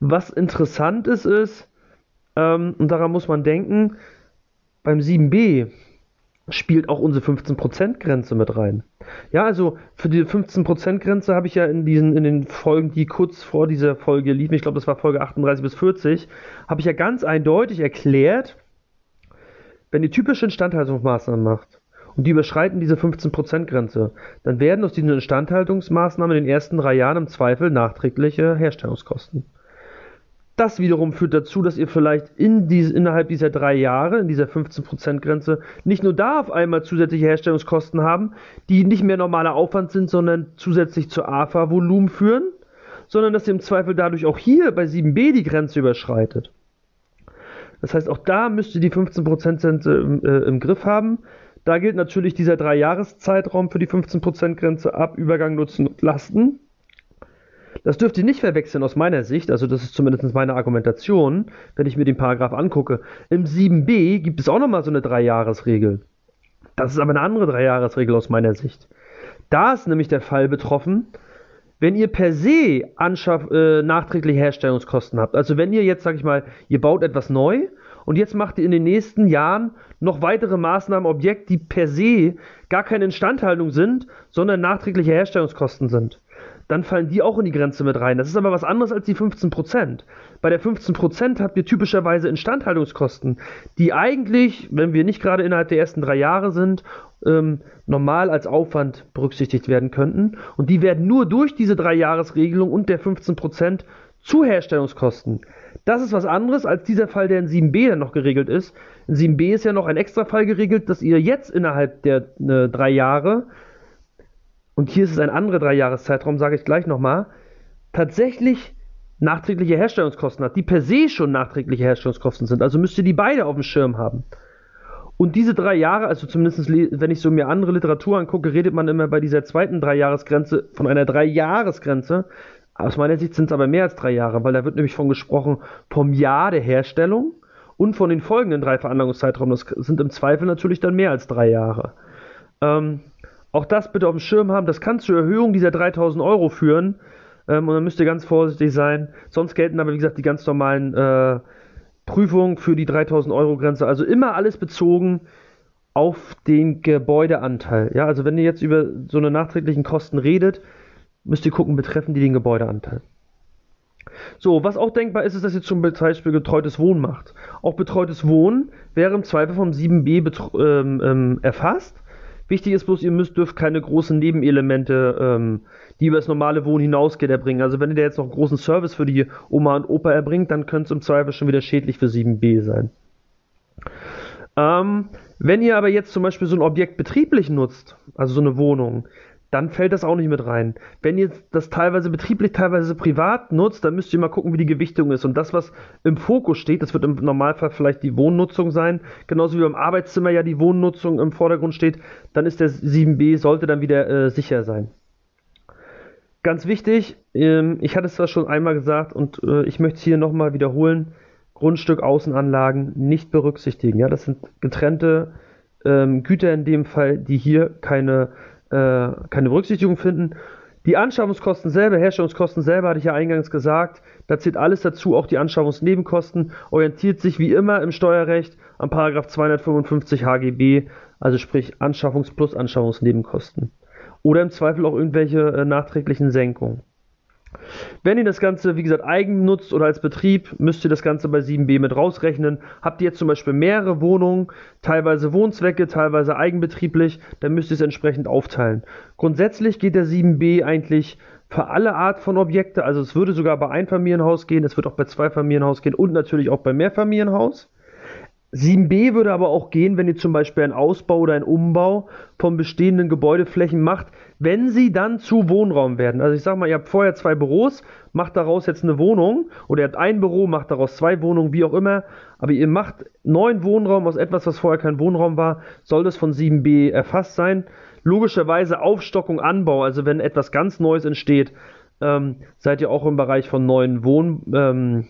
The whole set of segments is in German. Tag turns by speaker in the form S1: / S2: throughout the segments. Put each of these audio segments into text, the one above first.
S1: Was interessant ist, ist, ähm, und daran muss man denken, beim 7b spielt auch unsere 15%-Grenze mit rein. Ja, also für die 15%-Grenze habe ich ja in diesen, in den Folgen, die kurz vor dieser Folge liefen, ich glaube, das war Folge 38 bis 40, habe ich ja ganz eindeutig erklärt, wenn ihr typische Instandhaltungsmaßnahmen macht und die überschreiten diese 15%-Grenze, dann werden aus diesen Instandhaltungsmaßnahmen in den ersten drei Jahren im Zweifel nachträgliche Herstellungskosten. Das wiederum führt dazu, dass ihr vielleicht in diese, innerhalb dieser drei Jahre, in dieser 15%-Grenze, nicht nur da auf einmal zusätzliche Herstellungskosten haben, die nicht mehr normaler Aufwand sind, sondern zusätzlich zu AFA-Volumen führen, sondern dass ihr im Zweifel dadurch auch hier bei 7b die Grenze überschreitet. Das heißt, auch da müsst ihr die 15% im, äh, im Griff haben. Da gilt natürlich dieser Drei-Jahres-Zeitraum für die 15%-Grenze ab, Übergang, Nutzen und Lasten. Das dürft ihr nicht verwechseln aus meiner Sicht, also das ist zumindest meine Argumentation, wenn ich mir den Paragraph angucke. Im 7b gibt es auch nochmal so eine Dreijahresregel. Das ist aber eine andere Dreijahresregel aus meiner Sicht. Da ist nämlich der Fall betroffen, wenn ihr per se Anschaff, äh, nachträgliche Herstellungskosten habt. Also wenn ihr jetzt, sag ich mal, ihr baut etwas neu und jetzt macht ihr in den nächsten Jahren noch weitere Maßnahmen, Objekte, die per se gar keine Instandhaltung sind, sondern nachträgliche Herstellungskosten sind dann fallen die auch in die Grenze mit rein. Das ist aber was anderes als die 15%. Bei der 15% habt ihr typischerweise Instandhaltungskosten, die eigentlich, wenn wir nicht gerade innerhalb der ersten drei Jahre sind, ähm, normal als Aufwand berücksichtigt werden könnten. Und die werden nur durch diese Drei-Jahres-Regelung und der 15% zu Herstellungskosten. Das ist was anderes als dieser Fall, der in 7b dann noch geregelt ist. In 7b ist ja noch ein extra Fall geregelt, dass ihr jetzt innerhalb der äh, drei Jahre und hier ist es ein anderer Dreijahreszeitraum, sage ich gleich nochmal, tatsächlich nachträgliche Herstellungskosten hat, die per se schon nachträgliche Herstellungskosten sind. Also müsst ihr die beide auf dem Schirm haben. Und diese drei Jahre, also zumindest wenn ich so mir andere Literatur angucke, redet man immer bei dieser zweiten Dreijahresgrenze von einer Dreijahresgrenze. Aus meiner Sicht sind es aber mehr als drei Jahre, weil da wird nämlich von gesprochen vom Jahr der Herstellung und von den folgenden drei Veranlagungszeitraum. Das sind im Zweifel natürlich dann mehr als drei Jahre. Ähm, auch das bitte auf dem Schirm haben. Das kann zur Erhöhung dieser 3000 Euro führen. Ähm, und dann müsst ihr ganz vorsichtig sein. Sonst gelten aber, wie gesagt, die ganz normalen äh, Prüfungen für die 3000 Euro Grenze. Also immer alles bezogen auf den Gebäudeanteil. Ja, also wenn ihr jetzt über so eine nachträglichen Kosten redet, müsst ihr gucken, betreffen die den Gebäudeanteil. So, was auch denkbar ist, ist, dass ihr zum Beispiel betreutes Wohnen macht. Auch betreutes Wohnen wäre im Zweifel vom 7b ähm, ähm, erfasst. Wichtig ist bloß, ihr müsst, dürft keine großen Nebenelemente, ähm, die über das normale Wohnen hinausgeht, erbringen. Also wenn ihr da jetzt noch einen großen Service für die Oma und Opa erbringt, dann könnte es im Zweifel schon wieder schädlich für 7b sein. Ähm, wenn ihr aber jetzt zum Beispiel so ein Objekt betrieblich nutzt, also so eine Wohnung, dann fällt das auch nicht mit rein. Wenn ihr das teilweise betrieblich, teilweise privat nutzt, dann müsst ihr mal gucken, wie die Gewichtung ist. Und das, was im Fokus steht, das wird im Normalfall vielleicht die Wohnnutzung sein, genauso wie beim Arbeitszimmer ja die Wohnnutzung im Vordergrund steht, dann ist der 7b, sollte dann wieder äh, sicher sein. Ganz wichtig, ähm, ich hatte es zwar schon einmal gesagt und äh, ich möchte es hier nochmal wiederholen, Grundstück, Außenanlagen nicht berücksichtigen. Ja, das sind getrennte ähm, Güter in dem Fall, die hier keine äh, keine Berücksichtigung finden. Die Anschaffungskosten selber, Herstellungskosten selber, hatte ich ja eingangs gesagt, da zählt alles dazu, auch die Anschaffungsnebenkosten, orientiert sich wie immer im Steuerrecht am Paragraph 255 HGB, also sprich Anschaffungs- plus Anschaffungsnebenkosten. Oder im Zweifel auch irgendwelche äh, nachträglichen Senkungen. Wenn ihr das Ganze, wie gesagt, eigen nutzt oder als Betrieb, müsst ihr das Ganze bei 7b mit rausrechnen. Habt ihr jetzt zum Beispiel mehrere Wohnungen, teilweise Wohnzwecke, teilweise eigenbetrieblich, dann müsst ihr es entsprechend aufteilen. Grundsätzlich geht der 7b eigentlich für alle Art von Objekte, also es würde sogar bei Einfamilienhaus gehen, es wird auch bei Zweifamilienhaus gehen und natürlich auch bei Mehrfamilienhaus. 7b würde aber auch gehen, wenn ihr zum Beispiel einen Ausbau oder einen Umbau von bestehenden Gebäudeflächen macht, wenn sie dann zu Wohnraum werden. Also ich sage mal, ihr habt vorher zwei Büros, macht daraus jetzt eine Wohnung oder ihr habt ein Büro, macht daraus zwei Wohnungen, wie auch immer, aber ihr macht neuen Wohnraum aus etwas, was vorher kein Wohnraum war, soll das von 7b erfasst sein. Logischerweise Aufstockung, Anbau, also wenn etwas ganz Neues entsteht, ähm, seid ihr auch im Bereich von neuen Wohn... Ähm,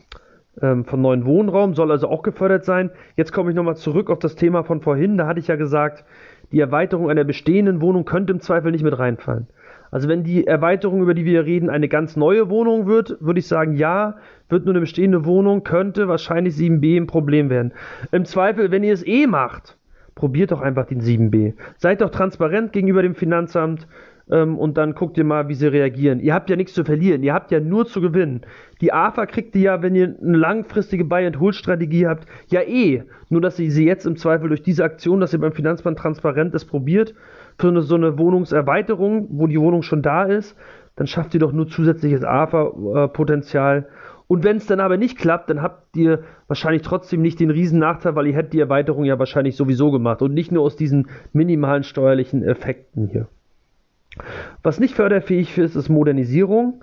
S1: ähm, von neuen Wohnraum, soll also auch gefördert sein. Jetzt komme ich nochmal zurück auf das Thema von vorhin. Da hatte ich ja gesagt, die Erweiterung einer bestehenden Wohnung könnte im Zweifel nicht mit reinfallen. Also wenn die Erweiterung, über die wir reden, eine ganz neue Wohnung wird, würde ich sagen, ja, wird nur eine bestehende Wohnung, könnte wahrscheinlich 7b ein Problem werden. Im Zweifel, wenn ihr es eh macht, probiert doch einfach den 7b. Seid doch transparent gegenüber dem Finanzamt ähm, und dann guckt ihr mal, wie sie reagieren. Ihr habt ja nichts zu verlieren, ihr habt ja nur zu gewinnen. Die AFA kriegt ihr ja, wenn ihr eine langfristige Buy-and-Hold-Strategie habt, ja eh. Nur, dass ihr sie jetzt im Zweifel durch diese Aktion, dass ihr beim Finanzplan transparent ist, probiert, für eine, so eine Wohnungserweiterung, wo die Wohnung schon da ist, dann schafft ihr doch nur zusätzliches AFA-Potenzial. Und wenn es dann aber nicht klappt, dann habt ihr wahrscheinlich trotzdem nicht den riesen Nachteil, weil ihr hättet die Erweiterung ja wahrscheinlich sowieso gemacht und nicht nur aus diesen minimalen steuerlichen Effekten hier. Was nicht förderfähig ist, ist Modernisierung.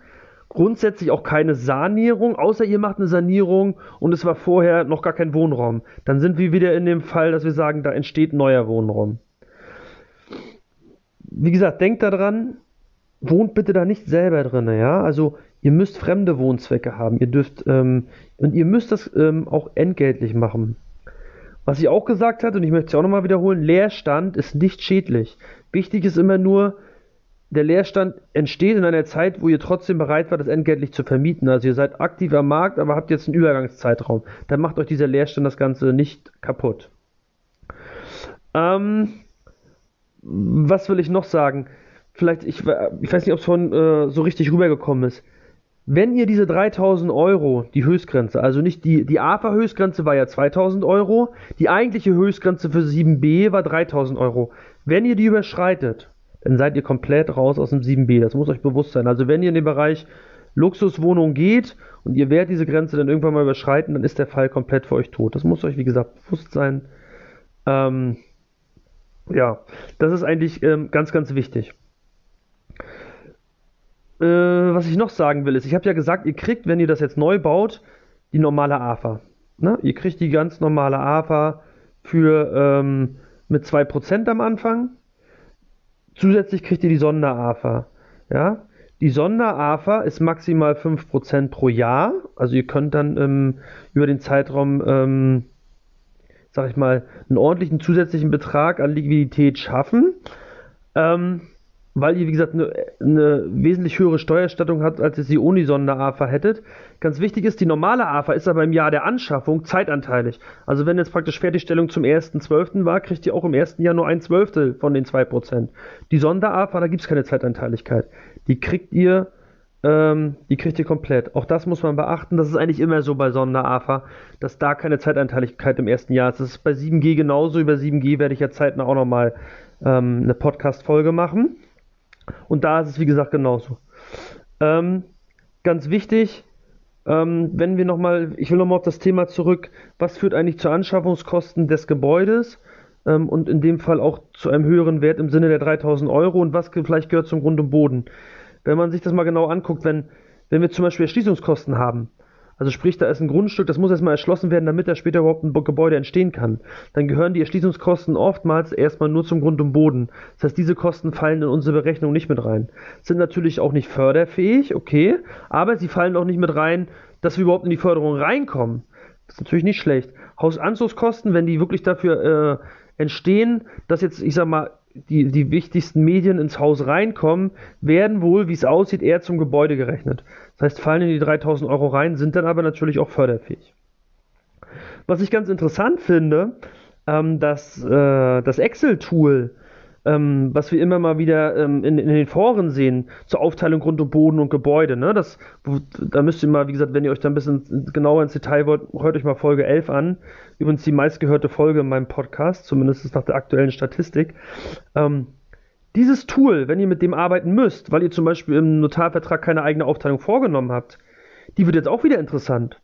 S1: Grundsätzlich auch keine Sanierung, außer ihr macht eine Sanierung und es war vorher noch gar kein Wohnraum. Dann sind wir wieder in dem Fall, dass wir sagen, da entsteht neuer Wohnraum. Wie gesagt, denkt daran, wohnt bitte da nicht selber drin, ja. Also ihr müsst fremde Wohnzwecke haben. Ihr dürft ähm, und ihr müsst das ähm, auch entgeltlich machen. Was ich auch gesagt hatte, und ich möchte es auch nochmal wiederholen, Leerstand ist nicht schädlich. Wichtig ist immer nur, der Leerstand entsteht in einer Zeit, wo ihr trotzdem bereit wart, das entgeltlich zu vermieten. Also ihr seid aktiv am Markt, aber habt jetzt einen Übergangszeitraum. Dann macht euch dieser Leerstand das Ganze nicht kaputt. Ähm, was will ich noch sagen? Vielleicht, ich, ich weiß nicht, ob es von äh, so richtig rübergekommen ist. Wenn ihr diese 3000 Euro, die Höchstgrenze, also nicht die, die AFA-Höchstgrenze war ja 2000 Euro, die eigentliche Höchstgrenze für 7b war 3000 Euro. Wenn ihr die überschreitet, dann seid ihr komplett raus aus dem 7b. Das muss euch bewusst sein. Also wenn ihr in den Bereich Luxuswohnung geht und ihr werdet diese Grenze dann irgendwann mal überschreiten, dann ist der Fall komplett für euch tot. Das muss euch, wie gesagt, bewusst sein. Ähm, ja, das ist eigentlich ähm, ganz, ganz wichtig. Äh, was ich noch sagen will, ist, ich habe ja gesagt, ihr kriegt, wenn ihr das jetzt neu baut, die normale AFA. Ne? Ihr kriegt die ganz normale AFA für ähm, mit 2% am Anfang Zusätzlich kriegt ihr die Sonder-AFA. Ja? Die Sonder-AFA ist maximal 5% pro Jahr. Also ihr könnt dann ähm, über den Zeitraum, ähm, sag ich mal, einen ordentlichen zusätzlichen Betrag an Liquidität schaffen. Ähm, weil ihr, wie gesagt, eine, eine wesentlich höhere Steuerstattung habt, als ihr sie ohne Sonder-AFA hättet. Ganz wichtig ist, die normale AFA ist aber im Jahr der Anschaffung zeitanteilig. Also wenn jetzt praktisch Fertigstellung zum 1.12. war, kriegt ihr auch im ersten Jahr nur ein Zwölftel von den 2%. Die Sonder-AFA, da gibt es keine Zeitanteiligkeit. Die kriegt ihr ähm, die kriegt ihr komplett. Auch das muss man beachten. Das ist eigentlich immer so bei Sonder-AFA, dass da keine Zeitanteiligkeit im ersten Jahr ist. Das ist bei 7G genauso. Über 7G werde ich ja zeitnah auch nochmal ähm, eine Podcast-Folge machen. Und da ist es, wie gesagt, genauso. Ähm, ganz wichtig, ähm, wenn wir nochmal, ich will nochmal auf das Thema zurück, was führt eigentlich zu Anschaffungskosten des Gebäudes ähm, und in dem Fall auch zu einem höheren Wert im Sinne der 3000 Euro und was vielleicht gehört zum Grund und Boden. Wenn man sich das mal genau anguckt, wenn, wenn wir zum Beispiel Erschließungskosten haben, also sprich, da ist ein Grundstück, das muss erstmal erschlossen werden, damit da später überhaupt ein Gebäude entstehen kann. Dann gehören die Erschließungskosten oftmals erstmal nur zum Grund und Boden. Das heißt, diese Kosten fallen in unsere Berechnung nicht mit rein. Sind natürlich auch nicht förderfähig, okay, aber sie fallen auch nicht mit rein, dass wir überhaupt in die Förderung reinkommen. Das ist natürlich nicht schlecht. Hausanzugskosten, wenn die wirklich dafür äh, entstehen, dass jetzt, ich sag mal, die, die wichtigsten Medien ins Haus reinkommen, werden wohl, wie es aussieht, eher zum Gebäude gerechnet. Das heißt, fallen in die 3000 Euro rein, sind dann aber natürlich auch förderfähig. Was ich ganz interessant finde, ähm, dass äh, das Excel-Tool ähm, was wir immer mal wieder ähm, in, in, den Foren sehen, zur Aufteilung Grund und Boden und Gebäude. Ne? Das, da müsst ihr mal, wie gesagt, wenn ihr euch da ein bisschen genauer ins Detail wollt, hört euch mal Folge 11 an. Übrigens die meistgehörte Folge in meinem Podcast, zumindest nach der aktuellen Statistik. Ähm, dieses Tool, wenn ihr mit dem arbeiten müsst, weil ihr zum Beispiel im Notarvertrag keine eigene Aufteilung vorgenommen habt, die wird jetzt auch wieder interessant.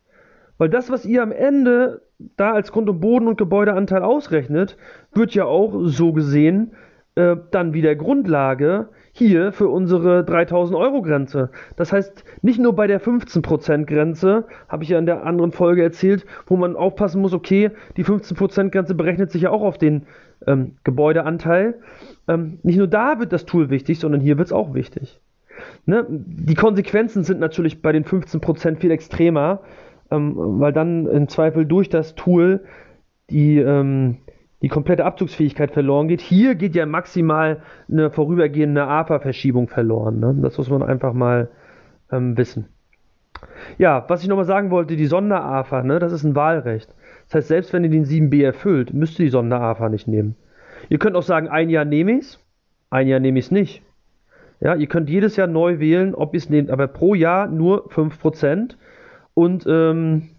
S1: Weil das, was ihr am Ende da als Grund- und Boden- und Gebäudeanteil ausrechnet, wird ja auch so gesehen äh, dann wieder Grundlage hier für unsere 3000 Euro Grenze. Das heißt, nicht nur bei der 15% Grenze, habe ich ja in der anderen Folge erzählt, wo man aufpassen muss, okay, die 15% Grenze berechnet sich ja auch auf den ähm, Gebäudeanteil. Ähm, nicht nur da wird das Tool wichtig, sondern hier wird es auch wichtig. Ne? Die Konsequenzen sind natürlich bei den 15% viel extremer, ähm, weil dann im Zweifel durch das Tool die, ähm, die komplette Abzugsfähigkeit verloren geht. Hier geht ja maximal eine vorübergehende AFA-Verschiebung verloren. Ne? Das muss man einfach mal ähm, wissen. Ja, was ich nochmal sagen wollte, die Sonder-AFA, ne, das ist ein Wahlrecht. Das heißt, selbst wenn ihr den 7b erfüllt, müsst ihr die Sonder-AFA nicht nehmen. Ihr könnt auch sagen, ein Jahr nehme ich es, ein Jahr nehme ich es nicht. Ja, ihr könnt jedes Jahr neu wählen, ob ihr es nehmt, aber pro Jahr nur 5%. Und ähm,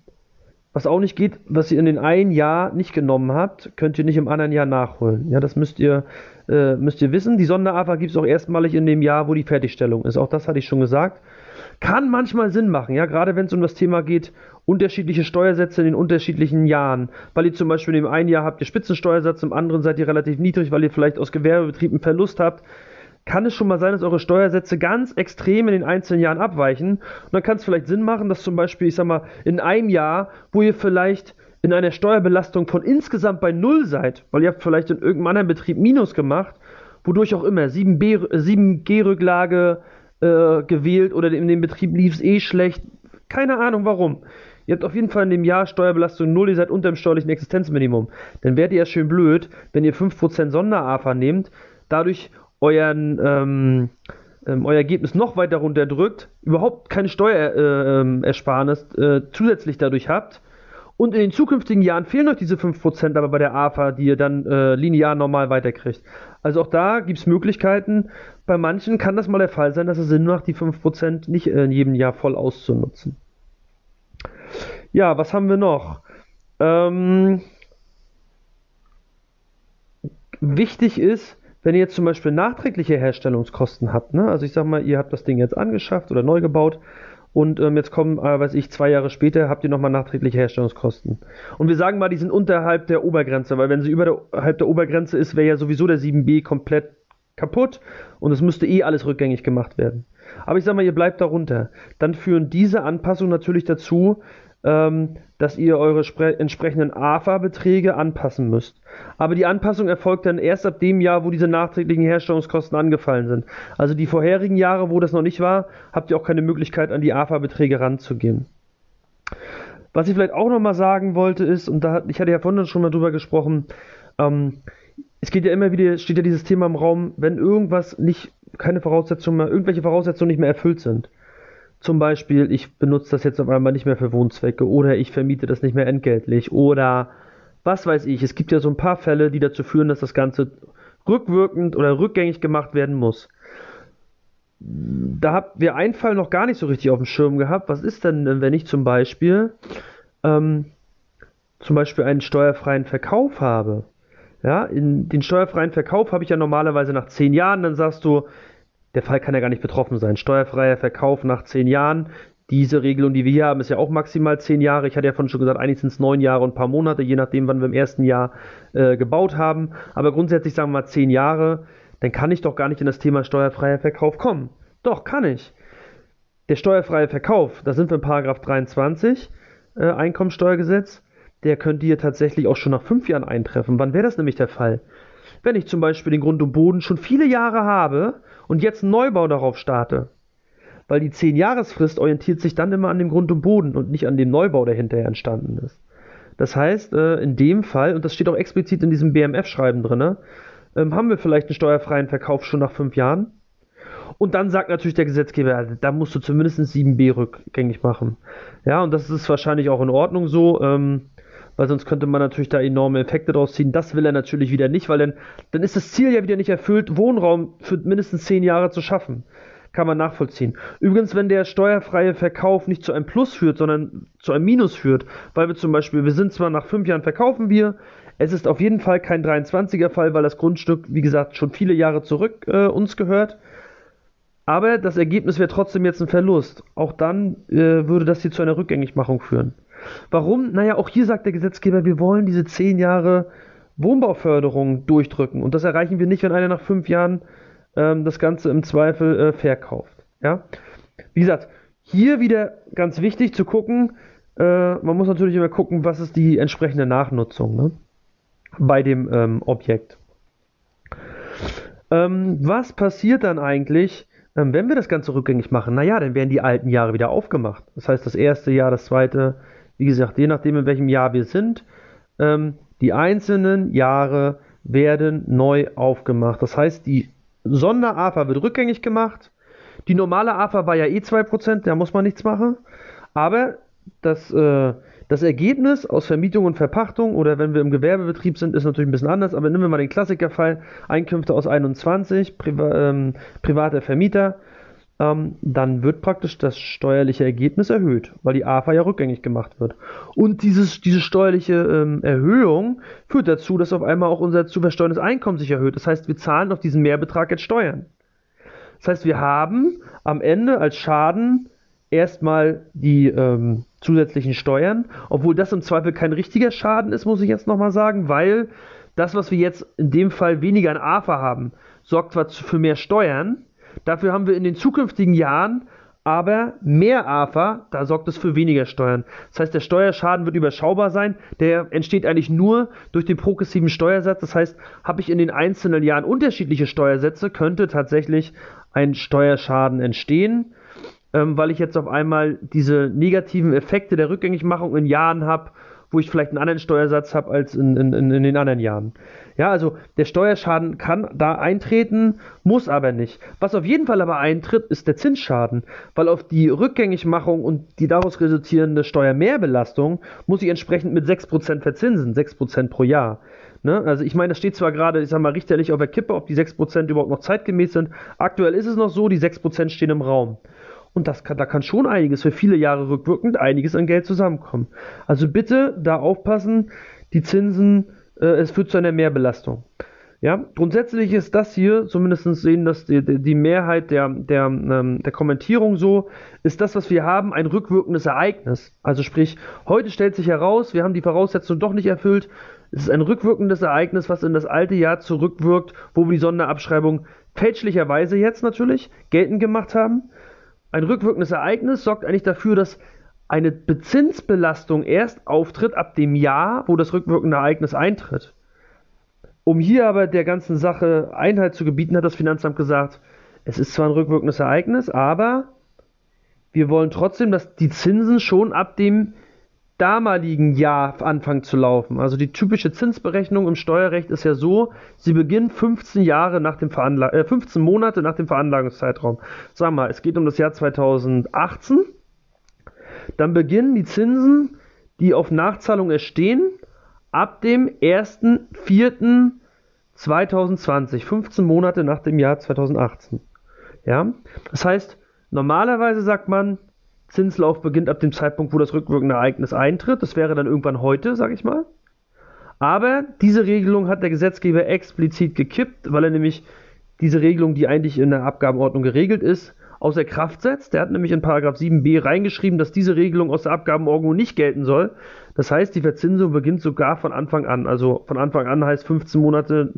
S1: was auch nicht geht, was ihr in den einen Jahr nicht genommen habt, könnt ihr nicht im anderen Jahr nachholen. Ja, das müsst ihr, äh, müsst ihr wissen. Die Sonderafa gibt es auch erstmalig in dem Jahr, wo die Fertigstellung ist. Auch das hatte ich schon gesagt. Kann manchmal Sinn machen, ja, gerade wenn es um das Thema geht, unterschiedliche Steuersätze in den unterschiedlichen Jahren. Weil ihr zum Beispiel in dem einen Jahr habt ihr Spitzensteuersatz, im anderen seid ihr relativ niedrig, weil ihr vielleicht aus Gewerbebetrieben Verlust habt kann es schon mal sein, dass eure Steuersätze ganz extrem in den einzelnen Jahren abweichen. Und dann kann es vielleicht Sinn machen, dass zum Beispiel, ich sag mal, in einem Jahr, wo ihr vielleicht in einer Steuerbelastung von insgesamt bei null seid, weil ihr habt vielleicht in irgendeinem anderen Betrieb Minus gemacht, wodurch auch immer 7G-Rücklage äh, gewählt oder in dem Betrieb lief es eh schlecht. Keine Ahnung warum. Ihr habt auf jeden Fall in dem Jahr Steuerbelastung null, ihr seid unter dem steuerlichen Existenzminimum. Dann werdet ihr ja schön blöd, wenn ihr 5% Sonderafa nehmt, dadurch euren, ähm, ähm, euer Ergebnis noch weiter runterdrückt, überhaupt keine Steuerersparnis äh, äh, zusätzlich dadurch habt und in den zukünftigen Jahren fehlen euch diese 5% aber bei der AFA, die ihr dann äh, linear normal weiterkriegt. Also auch da gibt es Möglichkeiten. Bei manchen kann das mal der Fall sein, dass es Sinn macht, die 5% nicht in jedem Jahr voll auszunutzen. Ja, was haben wir noch? Ähm, wichtig ist, wenn ihr jetzt zum Beispiel nachträgliche Herstellungskosten habt, ne? also ich sag mal, ihr habt das Ding jetzt angeschafft oder neu gebaut und ähm, jetzt kommen, äh, weiß ich, zwei Jahre später habt ihr nochmal nachträgliche Herstellungskosten. Und wir sagen mal, die sind unterhalb der Obergrenze, weil wenn sie überhalb der Obergrenze ist, wäre ja sowieso der 7b komplett kaputt und es müsste eh alles rückgängig gemacht werden. Aber ich sag mal, ihr bleibt darunter. Dann führen diese Anpassungen natürlich dazu, ähm, dass ihr eure entsprechenden AFA-Beträge anpassen müsst. Aber die Anpassung erfolgt dann erst ab dem Jahr, wo diese nachträglichen Herstellungskosten angefallen sind. Also die vorherigen Jahre, wo das noch nicht war, habt ihr auch keine Möglichkeit, an die AFA-Beträge ranzugehen. Was ich vielleicht auch nochmal sagen wollte ist, und da ich hatte ja vorhin schon mal drüber gesprochen, ähm, es geht ja immer wieder, steht ja dieses Thema im Raum, wenn irgendwas nicht, keine Voraussetzungen mehr, irgendwelche Voraussetzungen nicht mehr erfüllt sind zum Beispiel, ich benutze das jetzt auf einmal nicht mehr für Wohnzwecke oder ich vermiete das nicht mehr entgeltlich oder was weiß ich. Es gibt ja so ein paar Fälle, die dazu führen, dass das Ganze rückwirkend oder rückgängig gemacht werden muss. Da habt wir einen Fall noch gar nicht so richtig auf dem Schirm gehabt. Was ist denn, wenn ich zum Beispiel ähm, zum Beispiel einen steuerfreien Verkauf habe? Ja, in den steuerfreien Verkauf habe ich ja normalerweise nach zehn Jahren, dann sagst du, der Fall kann ja gar nicht betroffen sein. Steuerfreier Verkauf nach zehn Jahren. Diese Regelung, die wir hier haben, ist ja auch maximal zehn Jahre. Ich hatte ja vorhin schon gesagt, eigentlich sind es neun Jahre und ein paar Monate, je nachdem, wann wir im ersten Jahr äh, gebaut haben. Aber grundsätzlich sagen wir mal zehn Jahre, dann kann ich doch gar nicht in das Thema steuerfreier Verkauf kommen. Doch, kann ich. Der steuerfreie Verkauf, da sind wir in Paragraph 23 äh, Einkommensteuergesetz, der könnte hier tatsächlich auch schon nach fünf Jahren eintreffen. Wann wäre das nämlich der Fall? Wenn ich zum Beispiel den Grund und Boden schon viele Jahre habe und jetzt einen Neubau darauf starte. Weil die 10-Jahresfrist orientiert sich dann immer an dem Grund und Boden und nicht an dem Neubau, der hinterher entstanden ist. Das heißt, äh, in dem Fall, und das steht auch explizit in diesem BMF-Schreiben drin, ähm, haben wir vielleicht einen steuerfreien Verkauf schon nach fünf Jahren. Und dann sagt natürlich der Gesetzgeber, da musst du zumindest 7b rückgängig machen. Ja, und das ist wahrscheinlich auch in Ordnung so. Ähm, weil sonst könnte man natürlich da enorme Effekte draus ziehen. Das will er natürlich wieder nicht, weil dann, dann ist das Ziel ja wieder nicht erfüllt, Wohnraum für mindestens zehn Jahre zu schaffen. Kann man nachvollziehen. Übrigens, wenn der steuerfreie Verkauf nicht zu einem Plus führt, sondern zu einem Minus führt, weil wir zum Beispiel, wir sind zwar nach fünf Jahren verkaufen wir, es ist auf jeden Fall kein 23er Fall, weil das Grundstück, wie gesagt, schon viele Jahre zurück äh, uns gehört. Aber das Ergebnis wäre trotzdem jetzt ein Verlust. Auch dann äh, würde das hier zu einer Rückgängigmachung führen. Warum? Naja, auch hier sagt der Gesetzgeber, wir wollen diese zehn Jahre Wohnbauförderung durchdrücken. Und das erreichen wir nicht, wenn einer nach fünf Jahren ähm, das Ganze im Zweifel äh, verkauft. Ja? Wie gesagt, hier wieder ganz wichtig zu gucken, äh, man muss natürlich immer gucken, was ist die entsprechende Nachnutzung ne? bei dem ähm, Objekt. Ähm, was passiert dann eigentlich, ähm, wenn wir das Ganze rückgängig machen? Naja, dann werden die alten Jahre wieder aufgemacht. Das heißt, das erste Jahr, das zweite, wie gesagt, je nachdem, in welchem Jahr wir sind, ähm, Die einzelnen Jahre werden neu aufgemacht. Das heißt, die Sonder-AFA wird rückgängig gemacht. Die normale AFA war ja eh 2%, da muss man nichts machen. Aber das, äh, das Ergebnis aus Vermietung und Verpachtung oder wenn wir im Gewerbebetrieb sind, ist natürlich ein bisschen anders. Aber nehmen wir mal den Klassikerfall: Einkünfte aus 21, Priva ähm, privater Vermieter ähm, dann wird praktisch das steuerliche Ergebnis erhöht, weil die AFA ja rückgängig gemacht wird. Und dieses, diese steuerliche ähm, Erhöhung führt dazu, dass auf einmal auch unser zu versteuerndes Einkommen sich erhöht. Das heißt, wir zahlen auf diesen Mehrbetrag jetzt Steuern. Das heißt, wir haben am Ende als Schaden erstmal die ähm, zusätzlichen Steuern, obwohl das im Zweifel kein richtiger Schaden ist, muss ich jetzt nochmal sagen, weil das, was wir jetzt in dem Fall weniger an AFA haben, sorgt zwar für mehr Steuern, Dafür haben wir in den zukünftigen Jahren aber mehr AFA, da sorgt es für weniger Steuern. Das heißt, der Steuerschaden wird überschaubar sein. Der entsteht eigentlich nur durch den progressiven Steuersatz. Das heißt, habe ich in den einzelnen Jahren unterschiedliche Steuersätze, könnte tatsächlich ein Steuerschaden entstehen, ähm, weil ich jetzt auf einmal diese negativen Effekte der Rückgängigmachung in Jahren habe, wo ich vielleicht einen anderen Steuersatz habe als in, in, in den anderen Jahren. Ja, also der Steuerschaden kann da eintreten, muss aber nicht. Was auf jeden Fall aber eintritt, ist der Zinsschaden, weil auf die Rückgängigmachung und die daraus resultierende Steuermehrbelastung muss ich entsprechend mit 6% verzinsen, 6% pro Jahr. Ne? Also ich meine, das steht zwar gerade, ich sag mal, richterlich auf der Kippe, ob die 6% überhaupt noch zeitgemäß sind. Aktuell ist es noch so, die 6% stehen im Raum. Und das kann, da kann schon einiges für viele Jahre rückwirkend einiges an Geld zusammenkommen. Also bitte da aufpassen, die Zinsen, äh, es führt zu einer Mehrbelastung. Ja, grundsätzlich ist das hier, zumindest sehen das die, die Mehrheit der, der, ähm, der Kommentierung so, ist das, was wir haben, ein rückwirkendes Ereignis. Also sprich, heute stellt sich heraus, wir haben die Voraussetzung doch nicht erfüllt. Es ist ein rückwirkendes Ereignis, was in das alte Jahr zurückwirkt, wo wir die Sonderabschreibung fälschlicherweise jetzt natürlich geltend gemacht haben. Ein rückwirkendes Ereignis sorgt eigentlich dafür, dass eine Bezinsbelastung erst auftritt ab dem Jahr, wo das rückwirkende Ereignis eintritt. Um hier aber der ganzen Sache Einhalt zu gebieten, hat das Finanzamt gesagt, es ist zwar ein rückwirkendes Ereignis, aber wir wollen trotzdem, dass die Zinsen schon ab dem damaligen Jahr anfangen zu laufen. Also die typische Zinsberechnung im Steuerrecht ist ja so, sie beginnt 15 Jahre nach dem Veranlag äh, 15 Monate nach dem Veranlagungszeitraum. Wir mal, es geht um das Jahr 2018. Dann beginnen die Zinsen, die auf Nachzahlung erstehen, ab dem 1.4.2020, 15 Monate nach dem Jahr 2018. Ja? Das heißt, normalerweise sagt man, Zinslauf beginnt ab dem Zeitpunkt, wo das rückwirkende Ereignis eintritt. Das wäre dann irgendwann heute, sage ich mal. Aber diese Regelung hat der Gesetzgeber explizit gekippt, weil er nämlich diese Regelung, die eigentlich in der Abgabenordnung geregelt ist, außer Kraft setzt. Der hat nämlich in Paragraph 7b reingeschrieben, dass diese Regelung aus der Abgabenordnung nicht gelten soll. Das heißt, die Verzinsung beginnt sogar von Anfang an. Also von Anfang an heißt 15 Monate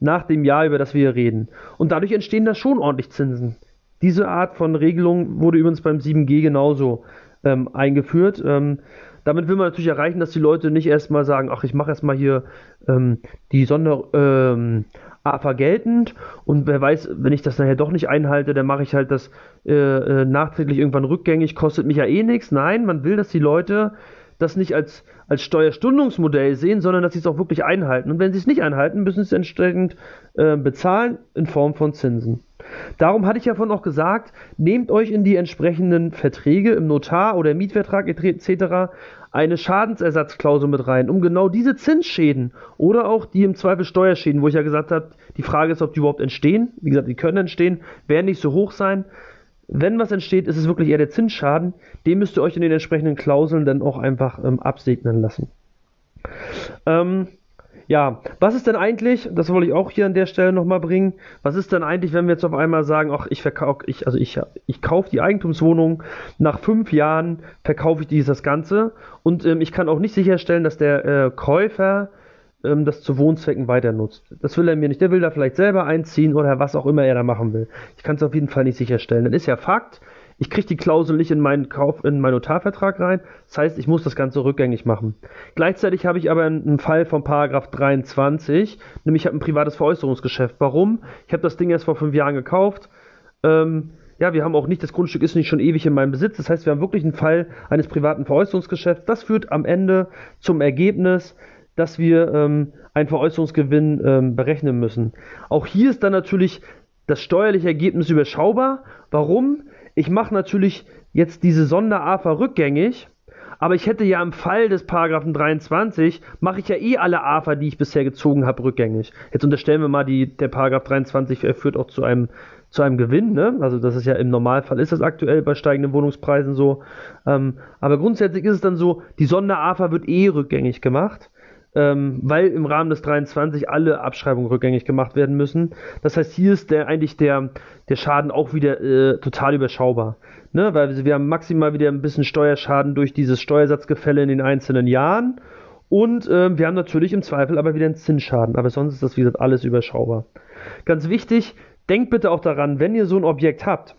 S1: nach dem Jahr, über das wir hier reden. Und dadurch entstehen da schon ordentlich Zinsen. Diese Art von Regelung wurde übrigens beim 7G genauso ähm, eingeführt. Ähm, damit will man natürlich erreichen, dass die Leute nicht erstmal sagen, ach, ich mache erstmal hier ähm, die Sonder ähm, AFA geltend und wer weiß, wenn ich das nachher doch nicht einhalte, dann mache ich halt das äh, äh, nachträglich irgendwann rückgängig, kostet mich ja eh nichts. Nein, man will, dass die Leute das nicht als, als Steuerstundungsmodell sehen, sondern dass sie es auch wirklich einhalten. Und wenn sie es nicht einhalten, müssen sie es entsprechend äh, bezahlen in Form von Zinsen. Darum hatte ich ja vorhin auch gesagt, nehmt euch in die entsprechenden Verträge im Notar oder Mietvertrag etc. eine Schadensersatzklausel mit rein, um genau diese Zinsschäden oder auch die im Zweifel Steuerschäden, wo ich ja gesagt habe, die Frage ist, ob die überhaupt entstehen. Wie gesagt, die können entstehen, werden nicht so hoch sein. Wenn was entsteht, ist es wirklich eher der Zinsschaden. Den müsst ihr euch in den entsprechenden Klauseln dann auch einfach ähm, absegnen lassen. Ähm, ja, was ist denn eigentlich, das wollte ich auch hier an der Stelle nochmal bringen, was ist denn eigentlich, wenn wir jetzt auf einmal sagen, ach, ich verkaufe, ich, also ich, ich kaufe die Eigentumswohnung, nach fünf Jahren verkaufe ich dieses Ganze und ähm, ich kann auch nicht sicherstellen, dass der äh, Käufer ähm, das zu Wohnzwecken weiter nutzt. Das will er mir nicht. Der will da vielleicht selber einziehen oder was auch immer er da machen will. Ich kann es auf jeden Fall nicht sicherstellen. Dann ist ja Fakt, ich kriege die Klausel nicht in meinen Kauf, in meinen Notarvertrag rein. Das heißt, ich muss das Ganze rückgängig machen. Gleichzeitig habe ich aber einen Fall von Paragraph 23, nämlich ich habe ein privates Veräußerungsgeschäft. Warum? Ich habe das Ding erst vor fünf Jahren gekauft. Ähm, ja, wir haben auch nicht, das Grundstück ist nicht schon ewig in meinem Besitz. Das heißt, wir haben wirklich einen Fall eines privaten Veräußerungsgeschäfts. Das führt am Ende zum Ergebnis, dass wir ähm, einen Veräußerungsgewinn ähm, berechnen müssen. Auch hier ist dann natürlich das steuerliche Ergebnis überschaubar. Warum? Ich mache natürlich jetzt diese Sonder-AFA rückgängig, aber ich hätte ja im Fall des Paragraphen 23, mache ich ja eh alle AFA, die ich bisher gezogen habe, rückgängig. Jetzt unterstellen wir mal, die, der Paragraph 23 führt auch zu einem, zu einem Gewinn, ne? Also das ist ja im Normalfall ist das aktuell bei steigenden Wohnungspreisen so. Ähm, aber grundsätzlich ist es dann so, die Sonder-AFA wird eh rückgängig gemacht ähm, weil im Rahmen des 23 alle Abschreibungen rückgängig gemacht werden müssen. Das heißt, hier ist der eigentlich der, der Schaden auch wieder äh, total überschaubar. Ne? Weil wir haben maximal wieder ein bisschen Steuerschaden durch dieses Steuersatzgefälle in den einzelnen Jahren. Und äh, wir haben natürlich im Zweifel aber wieder einen Zinsschaden. Aber sonst ist das, wie gesagt, alles überschaubar. Ganz wichtig, denkt bitte auch daran, wenn ihr so ein Objekt habt,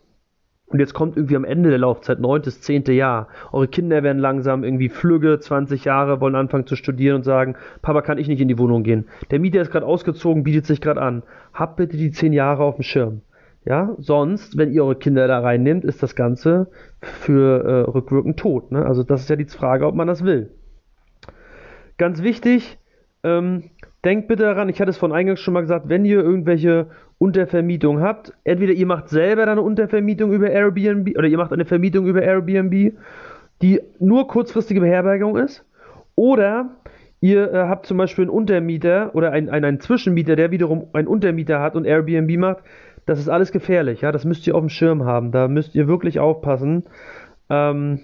S1: und jetzt kommt irgendwie am Ende der Laufzeit, neuntes, zehnte Jahr. Eure Kinder werden langsam irgendwie flügge, 20 Jahre, wollen anfangen zu studieren und sagen, Papa, kann ich nicht in die Wohnung gehen. Der Mieter ist gerade ausgezogen, bietet sich gerade an. Habt bitte die zehn Jahre auf dem Schirm. Ja, sonst, wenn ihr eure Kinder da reinnimmt, ist das Ganze für äh, rückwirkend tot. Ne? Also das ist ja die Frage, ob man das will. Ganz wichtig, ähm, denkt bitte daran, ich hatte es von eingangs schon mal gesagt, wenn ihr irgendwelche Untervermietung habt, entweder ihr macht selber eine Untervermietung über Airbnb oder ihr macht eine Vermietung über Airbnb, die nur kurzfristige Beherbergung ist, oder ihr äh, habt zum Beispiel einen Untermieter oder einen, einen, einen Zwischenmieter, der wiederum einen Untermieter hat und Airbnb macht, das ist alles gefährlich, ja, das müsst ihr auf dem Schirm haben, da müsst ihr wirklich aufpassen, ähm,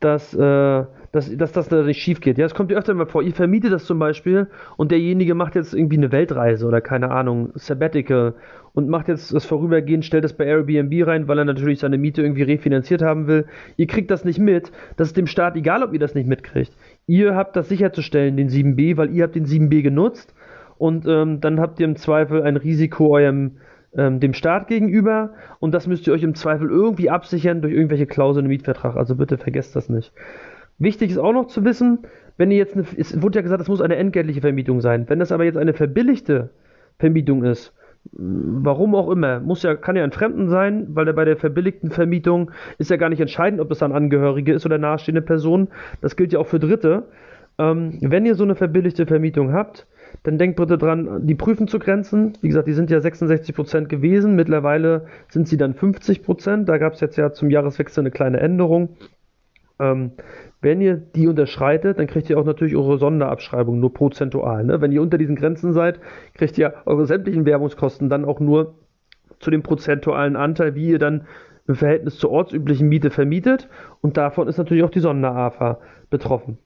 S1: dass, äh, dass, dass das da nicht schief geht. Ja, es kommt dir öfter mal vor, ihr vermietet das zum Beispiel und derjenige macht jetzt irgendwie eine Weltreise oder keine Ahnung, Sabbatical und macht jetzt das Vorübergehen, stellt das bei Airbnb rein, weil er natürlich seine Miete irgendwie refinanziert haben will. Ihr kriegt das nicht mit. Das ist dem Staat egal, ob ihr das nicht mitkriegt. Ihr habt das sicherzustellen, den 7b, weil ihr habt den 7b genutzt und ähm, dann habt ihr im Zweifel ein Risiko eurem ähm, dem Staat gegenüber und das müsst ihr euch im Zweifel irgendwie absichern durch irgendwelche Klauseln im Mietvertrag. Also bitte vergesst das nicht. Wichtig ist auch noch zu wissen, wenn ihr jetzt eine, es wurde ja gesagt, es muss eine entgeltliche Vermietung sein. Wenn das aber jetzt eine verbilligte Vermietung ist, warum auch immer, muss ja, kann ja ein Fremden sein, weil der bei der verbilligten Vermietung ist ja gar nicht entscheidend, ob das ein Angehörige ist oder nahestehende Person. Das gilt ja auch für Dritte. Ähm, wenn ihr so eine verbilligte Vermietung habt, dann denkt bitte dran, die prüfen zu grenzen. Wie gesagt, die sind ja 66% gewesen. Mittlerweile sind sie dann 50%. Da gab es jetzt ja zum Jahreswechsel eine kleine Änderung. Ähm, wenn ihr die unterschreitet, dann kriegt ihr auch natürlich eure Sonderabschreibung nur prozentual. Ne? Wenn ihr unter diesen Grenzen seid, kriegt ihr eure sämtlichen Werbungskosten dann auch nur zu dem prozentualen Anteil, wie ihr dann im Verhältnis zur ortsüblichen Miete vermietet. Und davon ist natürlich auch die Sonder-AFA betroffen.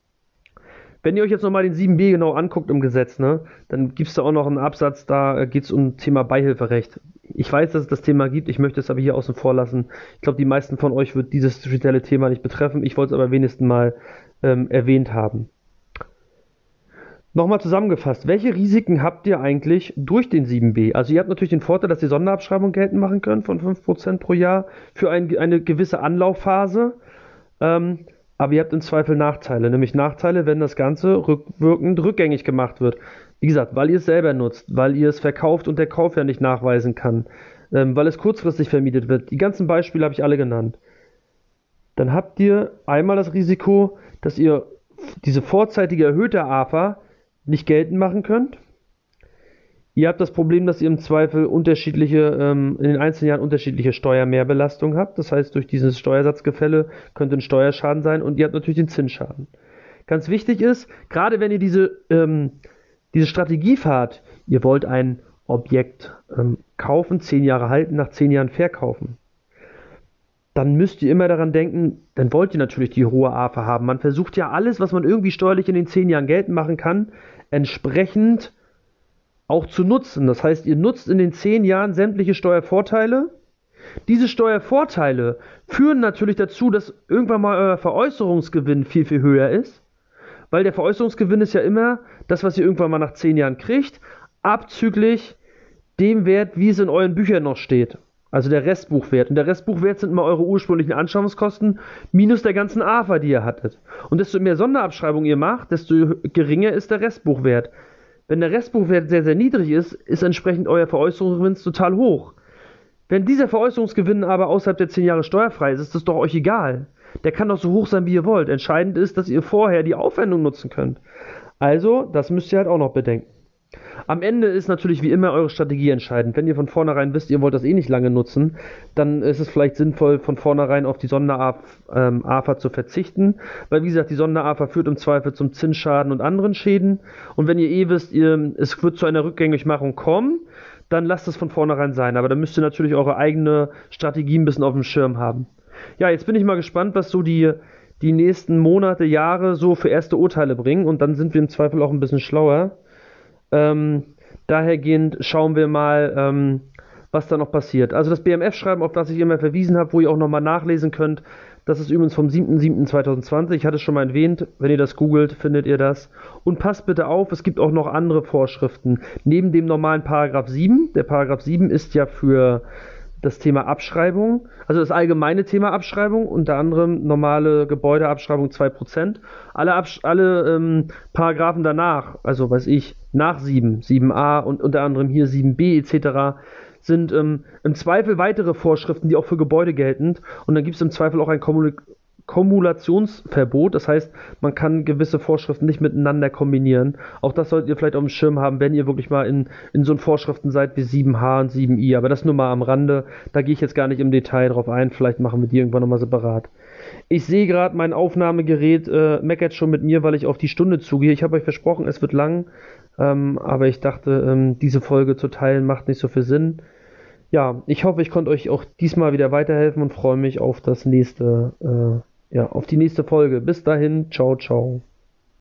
S1: Wenn ihr euch jetzt nochmal den 7b genau anguckt im Gesetz, ne, dann gibt es da auch noch einen Absatz, da äh, geht es um Thema Beihilferecht. Ich weiß, dass es das Thema gibt, ich möchte es aber hier außen vor lassen. Ich glaube, die meisten von euch wird dieses spezielle Thema nicht betreffen. Ich wollte es aber wenigstens mal ähm, erwähnt haben. Nochmal zusammengefasst, welche Risiken habt ihr eigentlich durch den 7b? Also ihr habt natürlich den Vorteil, dass ihr Sonderabschreibung geltend machen könnt von 5% pro Jahr für ein, eine gewisse Anlaufphase. Ähm, aber ihr habt im Zweifel Nachteile, nämlich Nachteile, wenn das Ganze rückwirkend rückgängig gemacht wird. Wie gesagt, weil ihr es selber nutzt, weil ihr es verkauft und der Kauf ja nicht nachweisen kann, ähm, weil es kurzfristig vermietet wird. Die ganzen Beispiele habe ich alle genannt. Dann habt ihr einmal das Risiko, dass ihr diese vorzeitige erhöhte AFA nicht geltend machen könnt. Ihr habt das Problem, dass ihr im Zweifel unterschiedliche, ähm, in den einzelnen Jahren unterschiedliche Steuermehrbelastungen habt. Das heißt, durch dieses Steuersatzgefälle könnte ein Steuerschaden sein und ihr habt natürlich den Zinsschaden. Ganz wichtig ist, gerade wenn ihr diese, ähm, diese Strategie fahrt, ihr wollt ein Objekt ähm, kaufen, zehn Jahre halten, nach zehn Jahren verkaufen, dann müsst ihr immer daran denken, dann wollt ihr natürlich die hohe AFA haben. Man versucht ja alles, was man irgendwie steuerlich in den zehn Jahren geltend machen kann, entsprechend auch zu nutzen. Das heißt, ihr nutzt in den zehn Jahren sämtliche Steuervorteile. Diese Steuervorteile führen natürlich dazu, dass irgendwann mal euer Veräußerungsgewinn viel, viel höher ist. Weil der Veräußerungsgewinn ist ja immer das, was ihr irgendwann mal nach zehn Jahren kriegt, abzüglich dem Wert, wie es in euren Büchern noch steht. Also der Restbuchwert. Und der Restbuchwert sind immer eure ursprünglichen Anschaffungskosten minus der ganzen AFA, die ihr hattet. Und desto mehr Sonderabschreibung ihr macht, desto geringer ist der Restbuchwert. Wenn der Restbuchwert sehr, sehr niedrig ist, ist entsprechend euer Veräußerungsgewinn total hoch. Wenn dieser Veräußerungsgewinn aber außerhalb der 10 Jahre steuerfrei ist, ist das doch euch egal. Der kann doch so hoch sein, wie ihr wollt. Entscheidend ist, dass ihr vorher die Aufwendung nutzen könnt. Also, das müsst ihr halt auch noch bedenken. Am Ende ist natürlich wie immer eure Strategie entscheidend. Wenn ihr von vornherein wisst, ihr wollt das eh nicht lange nutzen, dann ist es vielleicht sinnvoll, von vornherein auf die Sonderafa ähm, zu verzichten. Weil, wie gesagt, die Sonderafa führt im Zweifel zum Zinsschaden und anderen Schäden. Und wenn ihr eh wisst, ihr, es wird zu einer Rückgängigmachung kommen, dann lasst es von vornherein sein. Aber dann müsst ihr natürlich eure eigene Strategie ein bisschen auf dem Schirm haben. Ja, jetzt bin ich mal gespannt, was so die, die nächsten Monate, Jahre so für erste Urteile bringen. Und dann sind wir im Zweifel auch ein bisschen schlauer. Ähm, dahergehend schauen wir mal, ähm, was da noch passiert. Also das BMF-Schreiben, auf das ich immer verwiesen habe, wo ihr auch nochmal nachlesen könnt, das ist übrigens vom 7.7.2020. Ich hatte es schon mal erwähnt. Wenn ihr das googelt, findet ihr das. Und passt bitte auf, es gibt auch noch andere Vorschriften. Neben dem normalen Paragraph 7. Der Paragraph 7 ist ja für das Thema Abschreibung, also das allgemeine Thema Abschreibung, unter anderem normale Gebäudeabschreibung 2%. Alle, Absch alle ähm, Paragraphen danach, also weiß ich, nach 7, 7a und unter anderem hier 7b etc., sind ähm, im Zweifel weitere Vorschriften, die auch für Gebäude gelten. Und dann gibt es im Zweifel auch ein Kommunik Kumulationsverbot. Das heißt, man kann gewisse Vorschriften nicht miteinander kombinieren. Auch das solltet ihr vielleicht auf dem Schirm haben, wenn ihr wirklich mal in, in so Vorschriften seid wie 7H und 7I. Aber das nur mal am Rande. Da gehe ich jetzt gar nicht im Detail drauf ein. Vielleicht machen wir die irgendwann nochmal separat. Ich sehe gerade, mein Aufnahmegerät äh, meckert schon mit mir, weil ich auf die Stunde zugehe. Ich habe euch versprochen, es wird lang. Ähm, aber ich dachte, ähm, diese Folge zu teilen macht nicht so viel Sinn. Ja, ich hoffe, ich konnte euch auch diesmal wieder weiterhelfen und freue mich auf das nächste. Äh, ja, auf die nächste Folge. Bis dahin, ciao, ciao.